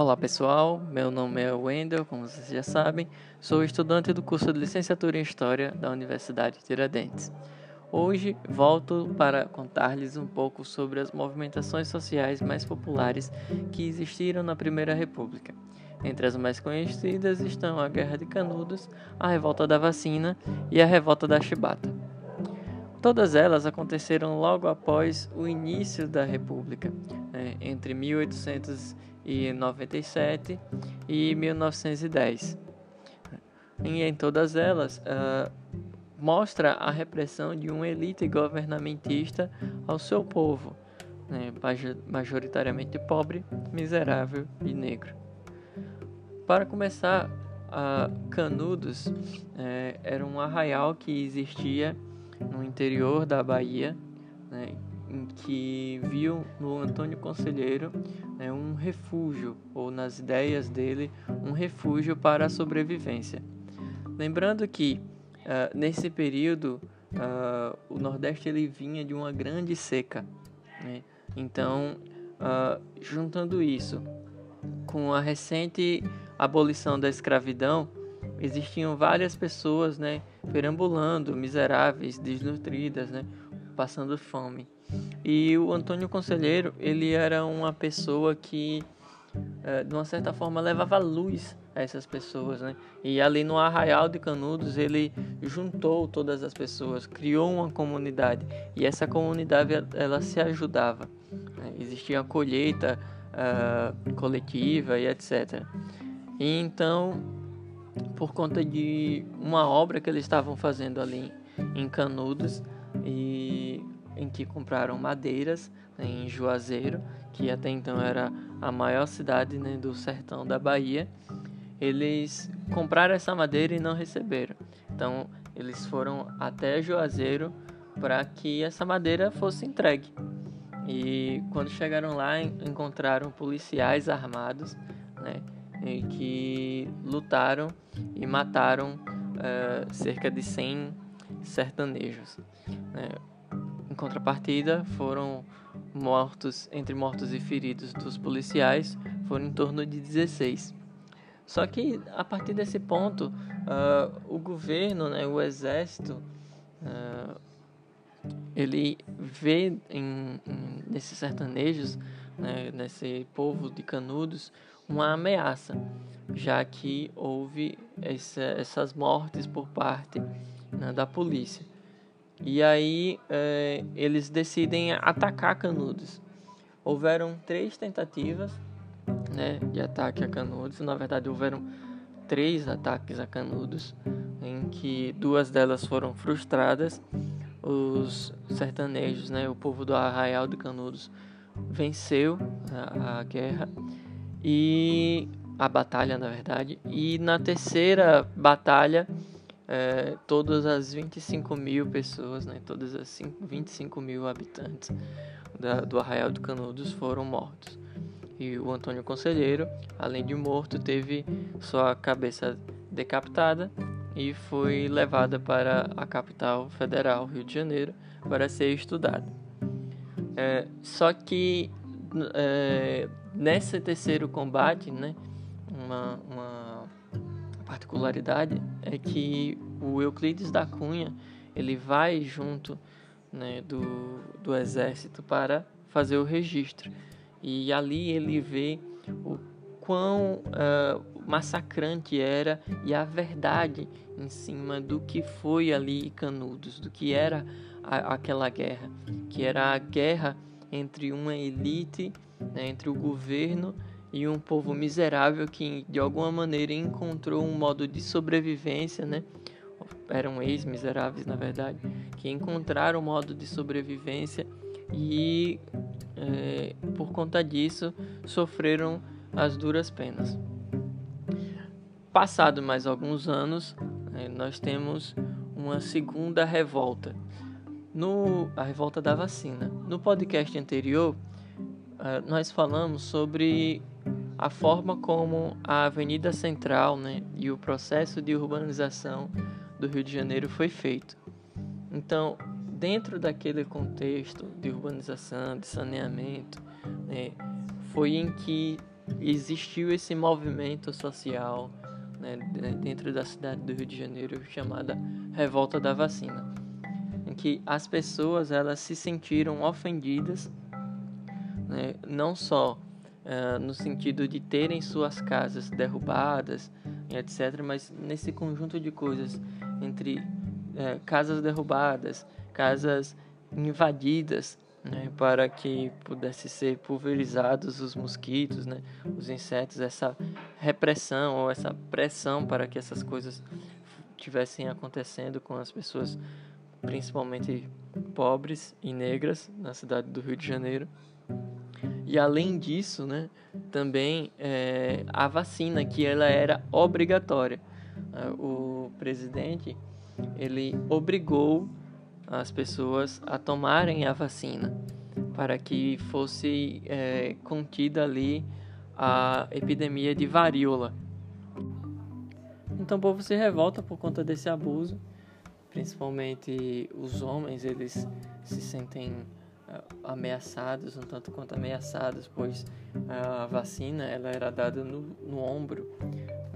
Olá pessoal, meu nome é Wendel, como vocês já sabem, sou estudante do curso de Licenciatura em História da Universidade de Tiradentes. Hoje volto para contar-lhes um pouco sobre as movimentações sociais mais populares que existiram na Primeira República. Entre as mais conhecidas estão a Guerra de Canudos, a Revolta da Vacina e a Revolta da Chibata. Todas elas aconteceram logo após o início da República, né, entre 1897 e 1910. E em todas elas, uh, mostra a repressão de uma elite governamentista ao seu povo, né, majoritariamente pobre, miserável e negro. Para começar, uh, Canudos eh, era um arraial que existia no interior da Bahia, né, em que viu no Antônio Conselheiro né, um refúgio, ou nas ideias dele, um refúgio para a sobrevivência. Lembrando que uh, nesse período uh, o Nordeste ele vinha de uma grande seca, né? então uh, juntando isso com a recente abolição da escravidão, existiam várias pessoas, né, perambulando, miseráveis, desnutridas, né, passando fome. E o Antônio Conselheiro, ele era uma pessoa que, é, de uma certa forma, levava luz a essas pessoas, né? E ali no Arraial de Canudos, ele juntou todas as pessoas, criou uma comunidade. E essa comunidade, ela se ajudava. Né? Existia a colheita uh, coletiva e etc. E então por conta de uma obra que eles estavam fazendo ali em Canudos e em que compraram madeiras né, em Juazeiro, que até então era a maior cidade né, do sertão da Bahia. Eles compraram essa madeira e não receberam. Então eles foram até Juazeiro para que essa madeira fosse entregue. E quando chegaram lá encontraram policiais armados? Que lutaram e mataram uh, cerca de 100 sertanejos. Né? Em contrapartida, foram mortos, entre mortos e feridos dos policiais, foram em torno de 16. Só que a partir desse ponto, uh, o governo, né, o exército, uh, ele vê em, em, nesses sertanejos, né, nesse povo de canudos, uma ameaça, já que houve essa, essas mortes por parte né, da polícia. E aí é, eles decidem atacar Canudos. Houveram três tentativas né, de ataque a Canudos. Na verdade, houveram três ataques a Canudos, em que duas delas foram frustradas. Os sertanejos, né, o povo do Arraial de Canudos, venceu a, a guerra e a batalha, na verdade. E na terceira batalha, é, todas as 25 mil pessoas, né, todas as 5, 25 mil habitantes da, do Arraial do Canudos foram mortos. E o Antônio Conselheiro, além de morto, teve sua cabeça decapitada e foi levada para a capital federal, Rio de Janeiro, para ser estudado. É, só que é, nesse terceiro combate, né, uma, uma particularidade é que o Euclides da Cunha ele vai junto né, do, do exército para fazer o registro. E ali ele vê o quão uh, massacrante era e a verdade em cima do que foi ali Canudos, do que era a, aquela guerra, que era a guerra entre uma elite, né, entre o governo e um povo miserável que de alguma maneira encontrou um modo de sobrevivência, né? Eram ex-miseráveis, na verdade, que encontraram um modo de sobrevivência e é, por conta disso sofreram as duras penas. Passado mais alguns anos, é, nós temos uma segunda revolta, no a revolta da vacina. No podcast anterior, nós falamos sobre a forma como a Avenida Central né, e o processo de urbanização do Rio de Janeiro foi feito. Então, dentro daquele contexto de urbanização, de saneamento, né, foi em que existiu esse movimento social né, dentro da cidade do Rio de Janeiro chamada Revolta da Vacina, em que as pessoas elas se sentiram ofendidas, né, não só uh, no sentido de terem suas casas derrubadas, etc., mas nesse conjunto de coisas entre uh, casas derrubadas, casas invadidas né, para que pudesse ser pulverizados os mosquitos, né, os insetos, essa repressão ou essa pressão para que essas coisas tivessem acontecendo com as pessoas, principalmente pobres e negras na cidade do Rio de Janeiro. E além disso, né, também é, a vacina que ela era obrigatória. O presidente ele obrigou as pessoas a tomarem a vacina para que fosse é, contida ali a epidemia de varíola. Então o povo se revolta por conta desse abuso, principalmente os homens, eles se sentem ameaçados, um tanto quanto ameaçados, pois a vacina ela era dada no, no ombro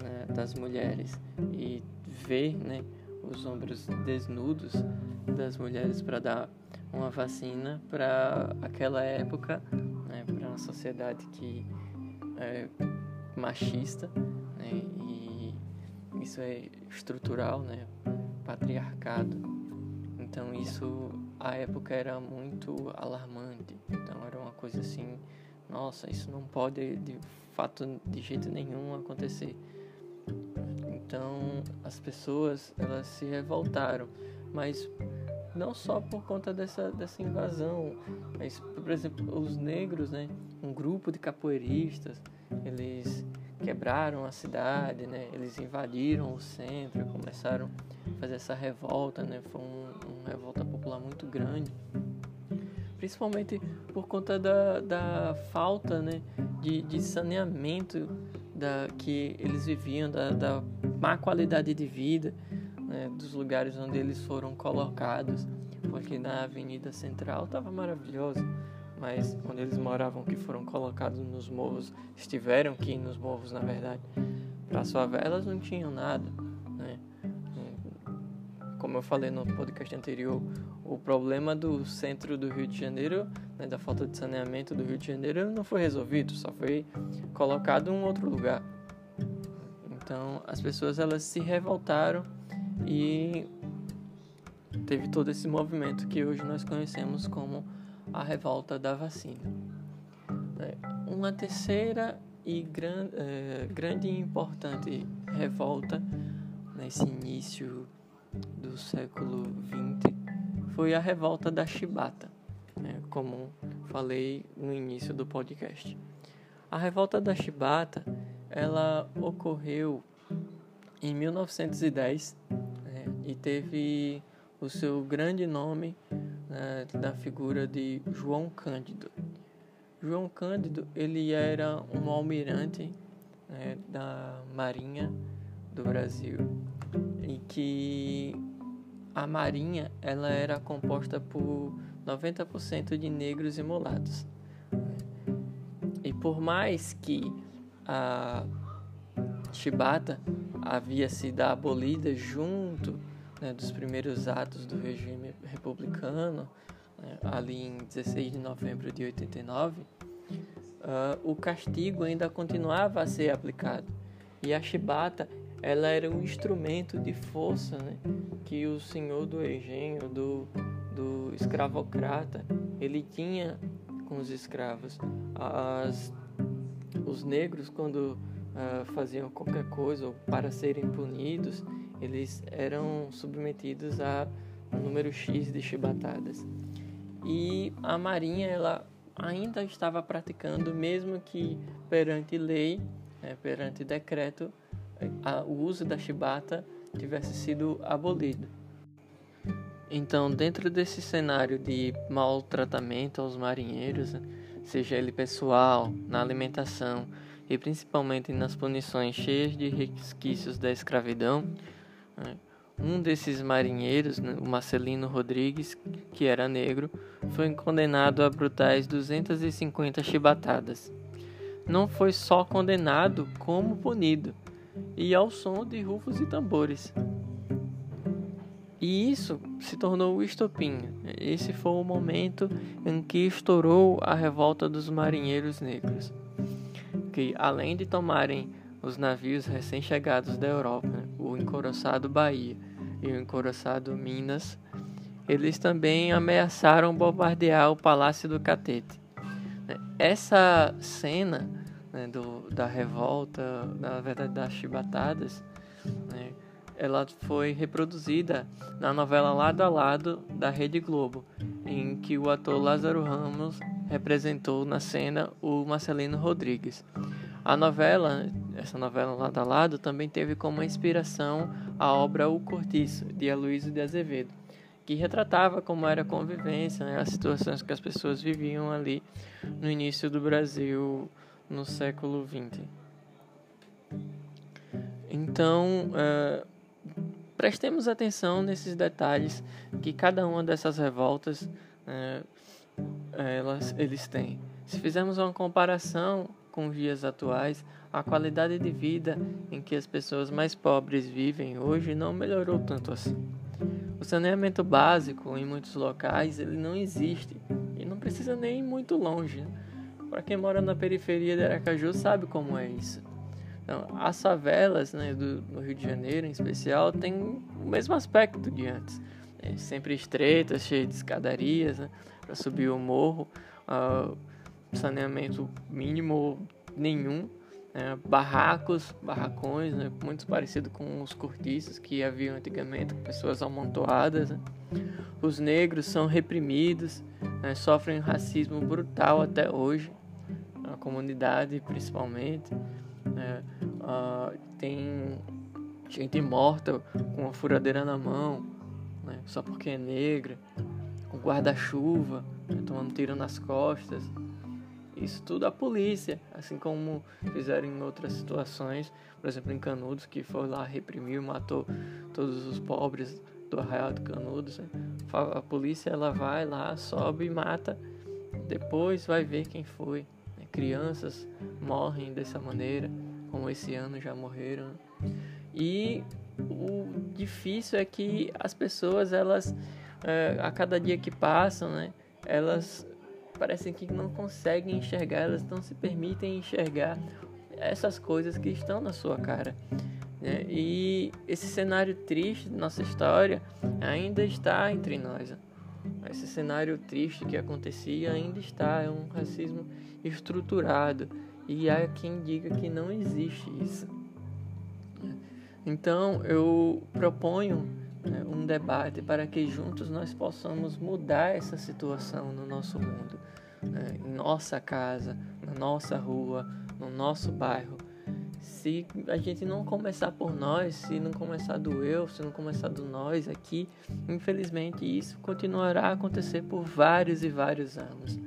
né, das mulheres e ver né, os ombros desnudos das mulheres para dar uma vacina para aquela época, né, para uma sociedade que é machista, né, e isso é estrutural, né, patriarcado. Então isso a época era muito alarmante. Então era uma coisa assim, nossa, isso não pode de fato de jeito nenhum acontecer. Então as pessoas elas se revoltaram, mas não só por conta dessa, dessa invasão, mas, por exemplo, os negros, né, um grupo de capoeiristas, eles quebraram a cidade, né, eles invadiram o centro, começaram a fazer essa revolta, né, foi um, uma revolta muito grande, principalmente por conta da, da falta né, de, de saneamento da, que eles viviam, da, da má qualidade de vida, né, dos lugares onde eles foram colocados, porque na Avenida Central estava maravilhoso, mas onde eles moravam, que foram colocados nos morros, estiveram aqui nos morros, na verdade, para as favelas não tinham nada, né? Como eu falei no podcast anterior, o problema do centro do Rio de Janeiro, né, da falta de saneamento do Rio de Janeiro, não foi resolvido, só foi colocado em um outro lugar. Então, as pessoas elas se revoltaram e teve todo esse movimento que hoje nós conhecemos como a revolta da vacina. É, uma terceira e gran, é, grande e importante revolta nesse início do século foi a revolta da chibata, né, como falei no início do podcast. A revolta da chibata ela ocorreu em 1910 e teve o seu grande nome né, da figura de João Cândido. João Cândido ele era um almirante né, da Marinha do Brasil e que a Marinha ela era composta por 90% de negros e mulatos. E por mais que a chibata havia sido abolida junto né, dos primeiros atos do regime republicano, né, ali em 16 de novembro de 89, uh, ah, o castigo ainda continuava a ser aplicado. E a chibata ela era um instrumento de força né, que o senhor do engenho, do, do escravocrata, ele tinha com os escravos. As, os negros, quando uh, faziam qualquer coisa ou para serem punidos, eles eram submetidos a um número X de chibatadas. E a Marinha ela ainda estava praticando, mesmo que perante lei, né, perante decreto, a, o uso da chibata tivesse sido abolido. Então, dentro desse cenário de maltratamento aos marinheiros, seja ele pessoal, na alimentação e principalmente nas punições cheias de resquícios da escravidão, né? Um desses marinheiros, né, o Marcelino Rodrigues, que era negro, foi condenado a brutais 250 chibatadas. não foi só condenado, como punido, e ao som de rufos e tambores. E isso se tornou o estopim. Esse foi o momento em que estourou a revolta dos marinheiros negros, que além de tomarem os navios recém-chegados da Europa, o encoraçado Bahia e o encoraçado Minas, eles também ameaçaram bombardear o Palácio do Catete. Essa cena né, do, da revolta, na verdade das chibatadas, né, ela foi reproduzida na novela Lado a Lado da Rede Globo, em que o ator Lázaro Ramos representou na cena o Marcelino Rodrigues. A novela, essa novela Lado a Lado, também teve como inspiração a obra O Cortiço, de Aloysio de Azevedo, que retratava como era a convivência, né, as situações que as pessoas viviam ali no início do Brasil no século XX. Então, uh, prestemos atenção nesses detalhes que cada uma dessas revoltas uh, elas, eles têm. Se fizermos uma comparação com os dias atuais, a qualidade de vida em que as pessoas mais pobres vivem hoje não melhorou tanto assim. O saneamento básico em muitos locais ele não existe e não precisa nem ir muito longe. Né? Para quem mora na periferia de Aracaju sabe como é isso. Então, as favelas né, do, do, Rio de Janeiro, em especial, tem o mesmo aspecto de antes. É sempre estreitas, cheias de escadarias né, para subir o morro, uh, saneamento mínimo nenhum é, barracos, barracões, né, muito parecido com os cortiços que haviam antigamente, com pessoas amontoadas. Né. Os negros são reprimidos, né, sofrem racismo brutal até hoje, comunidade principalmente. Né, uh, tem gente morta com uma furadeira na mão, né, só porque é negra, com guarda-chuva, né, tomando tiro nas costas. Isso tudo a polícia, assim como fizeram em outras situações, por exemplo em Canudos, que foi lá, reprimiu, matou todos os pobres do Arraial de Canudos. Né? A polícia ela vai lá, sobe e mata, depois vai ver quem foi. Crianças morrem dessa maneira, como esse ano já morreram. E o difícil é que as pessoas, elas, é, a cada dia que passam, né, elas parecem que não conseguem enxergar, elas não se permitem enxergar essas coisas que estão na sua cara. Né? E esse cenário triste da nossa história ainda está entre nós. Esse cenário triste que acontecia ainda está, é um racismo estruturado. E há quem diga que não existe isso. Então eu proponho né, um debate para que juntos nós possamos mudar essa situação no nosso mundo, né, em nossa casa, na nossa rua, no nosso bairro. Se a gente não começar por nós, se não começar do eu, se não começar do nós aqui, infelizmente isso continuará a acontecer por vários e vários anos.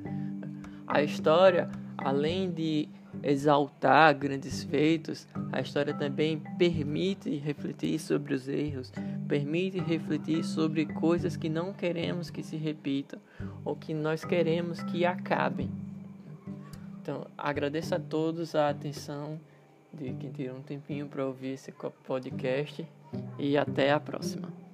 A história, além de exaltar grandes feitos, a história também permite refletir sobre os erros, permite refletir sobre coisas que não queremos que se repitam ou que nós queremos que acabem. Então, agradeço a todos a atenção de quem tirou um tempinho para ouvir esse podcast e até a próxima.